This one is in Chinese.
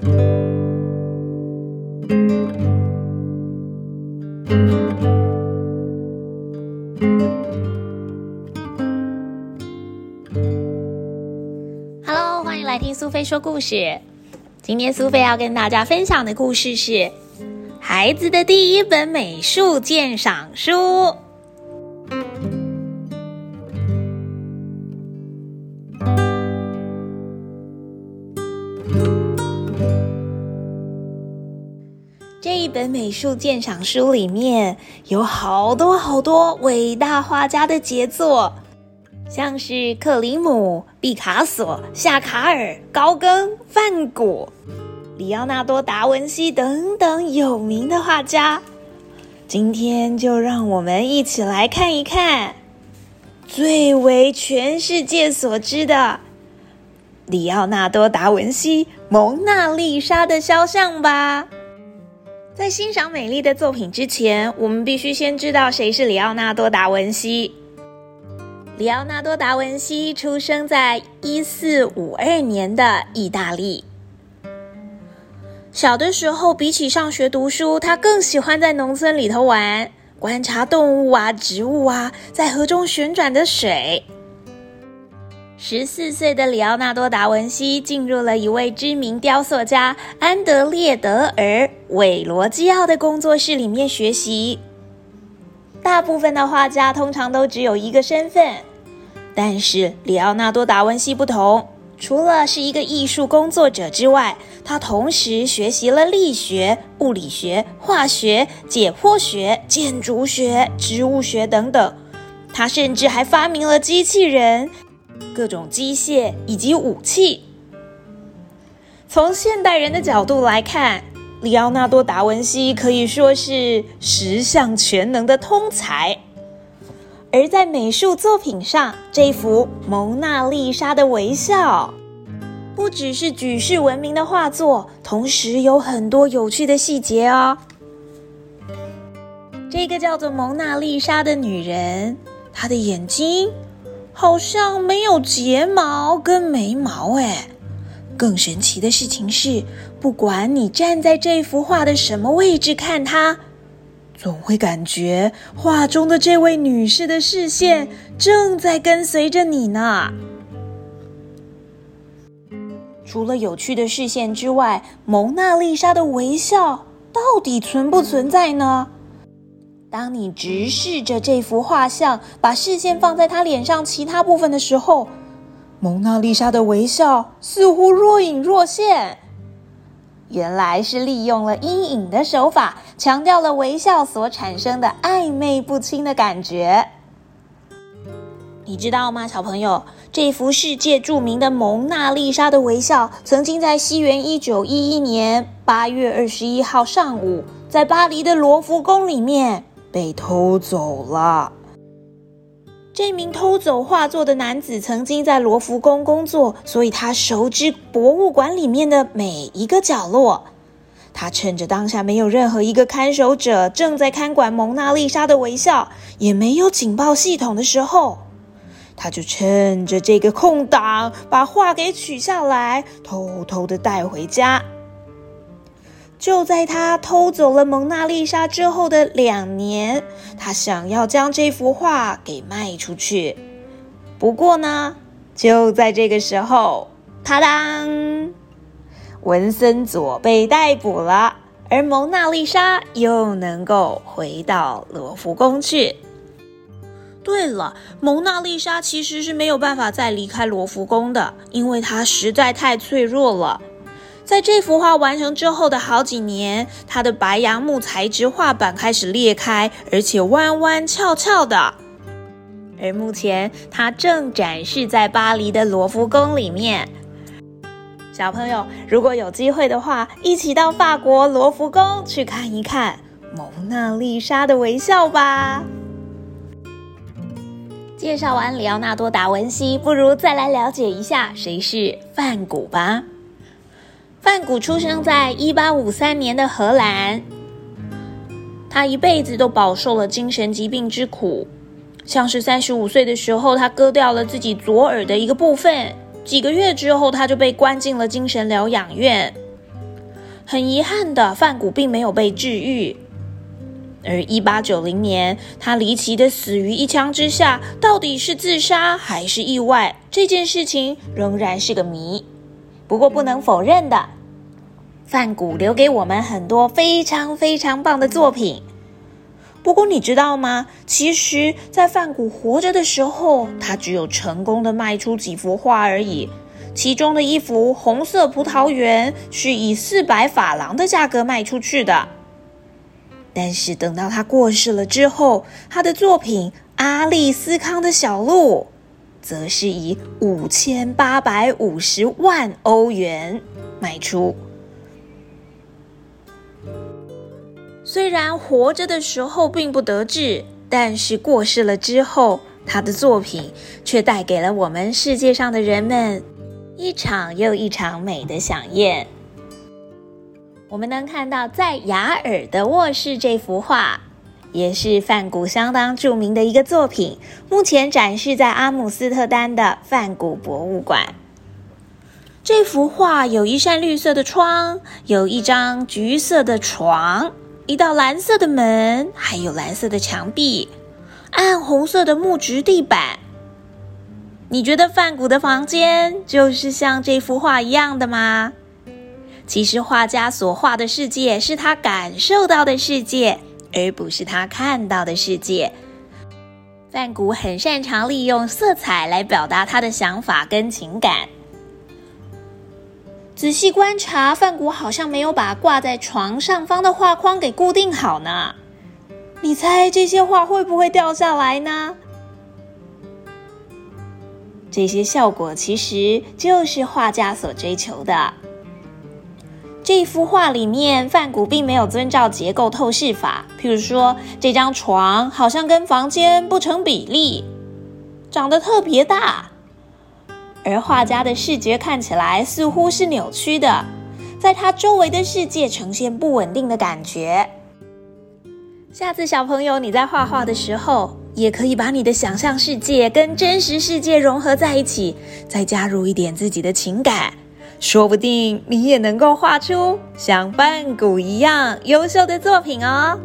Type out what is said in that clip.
Hello，欢迎来听苏菲说故事。今天苏菲要跟大家分享的故事是孩子的第一本美术鉴赏书。一本美术鉴赏书里面有好多好多伟大画家的杰作，像是克里姆、毕卡索、夏卡尔、高更、梵谷、里奥纳多·达文西等等有名的画家。今天就让我们一起来看一看最为全世界所知的里奥纳多·达文西《蒙娜丽莎》的肖像吧。在欣赏美丽的作品之前，我们必须先知道谁是里奥纳多·达文西。里奥纳多·达文西出生在一四五二年的意大利。小的时候，比起上学读书，他更喜欢在农村里头玩，观察动物啊、植物啊，在河中旋转的水。十四岁的里奥纳多·达文西进入了一位知名雕塑家安德烈·德尔·韦罗基奥的工作室里面学习。大部分的画家通常都只有一个身份，但是里奥纳多·达文西不同，除了是一个艺术工作者之外，他同时学习了力学、物理学、化学、解剖学、建筑学、植物学等等。他甚至还发明了机器人。各种机械以及武器。从现代人的角度来看，里奥纳多·达文西可以说是十项全能的通才。而在美术作品上，这幅《蒙娜丽莎的微笑》不只是举世闻名的画作，同时有很多有趣的细节哦。这个叫做蒙娜丽莎的女人，她的眼睛。好像没有睫毛跟眉毛哎，更神奇的事情是，不管你站在这幅画的什么位置看它，总会感觉画中的这位女士的视线正在跟随着你呢。除了有趣的视线之外，蒙娜丽莎的微笑到底存不存在呢？当你直视着这幅画像，把视线放在他脸上其他部分的时候，蒙娜丽莎的微笑似乎若隐若现。原来是利用了阴影的手法，强调了微笑所产生的暧昧不清的感觉。你知道吗，小朋友？这幅世界著名的蒙娜丽莎的微笑，曾经在西元一九一一年八月二十一号上午，在巴黎的罗浮宫里面。被偷走了。这名偷走画作的男子曾经在罗浮宫工作，所以他熟知博物馆里面的每一个角落。他趁着当下没有任何一个看守者正在看管蒙娜丽莎的微笑，也没有警报系统的时候，他就趁着这个空档把画给取下来，偷偷的带回家。就在他偷走了蒙娜丽莎之后的两年，他想要将这幅画给卖出去。不过呢，就在这个时候，啪当，文森佐被逮捕了，而蒙娜丽莎又能够回到罗浮宫去。对了，蒙娜丽莎其实是没有办法再离开罗浮宫的，因为她实在太脆弱了。在这幅画完成之后的好几年，它的白杨木材质画板开始裂开，而且弯弯翘翘的。而目前，它正展示在巴黎的罗浮宫里面。小朋友，如果有机会的话，一起到法国罗浮宫去看一看蒙娜丽莎的微笑吧。介绍完里奥纳多·达文西，不如再来了解一下谁是梵谷吧。范谷出生在一八五三年的荷兰，他一辈子都饱受了精神疾病之苦。像是三十五岁的时候，他割掉了自己左耳的一个部分，几个月之后他就被关进了精神疗养院。很遗憾的，范谷并没有被治愈。而一八九零年，他离奇的死于一枪之下，到底是自杀还是意外？这件事情仍然是个谜。不过不能否认的，范谷留给我们很多非常非常棒的作品。不过你知道吗？其实，在范谷活着的时候，他只有成功的卖出几幅画而已。其中的一幅《红色葡萄园》是以四百法郎的价格卖出去的。但是等到他过世了之后，他的作品《阿利斯康的小鹿》则是以五千八百五十万欧元卖出。虽然活着的时候并不得志，但是过世了之后，他的作品却带给了我们世界上的人们。一场又一场美的飨宴。我们能看到在雅尔的卧室这幅画，也是梵谷相当著名的一个作品，目前展示在阿姆斯特丹的梵谷博物馆。这幅画有一扇绿色的窗，有一张橘色的床，一道蓝色的门，还有蓝色的墙壁，暗红色的木质地板。你觉得梵谷的房间就是像这幅画一样的吗？其实画家所画的世界是他感受到的世界，而不是他看到的世界。范谷很擅长利用色彩来表达他的想法跟情感。仔细观察，范谷好像没有把挂在床上方的画框给固定好呢。你猜这些画会不会掉下来呢？这些效果其实就是画家所追求的。这幅画里面，范谷并没有遵照结构透视法，譬如说，这张床好像跟房间不成比例，长得特别大，而画家的视觉看起来似乎是扭曲的，在他周围的世界呈现不稳定的感觉。下次小朋友你在画画的时候，也可以把你的想象世界跟真实世界融合在一起，再加入一点自己的情感，说不定你也能够画出像梵谷一样优秀的作品哦。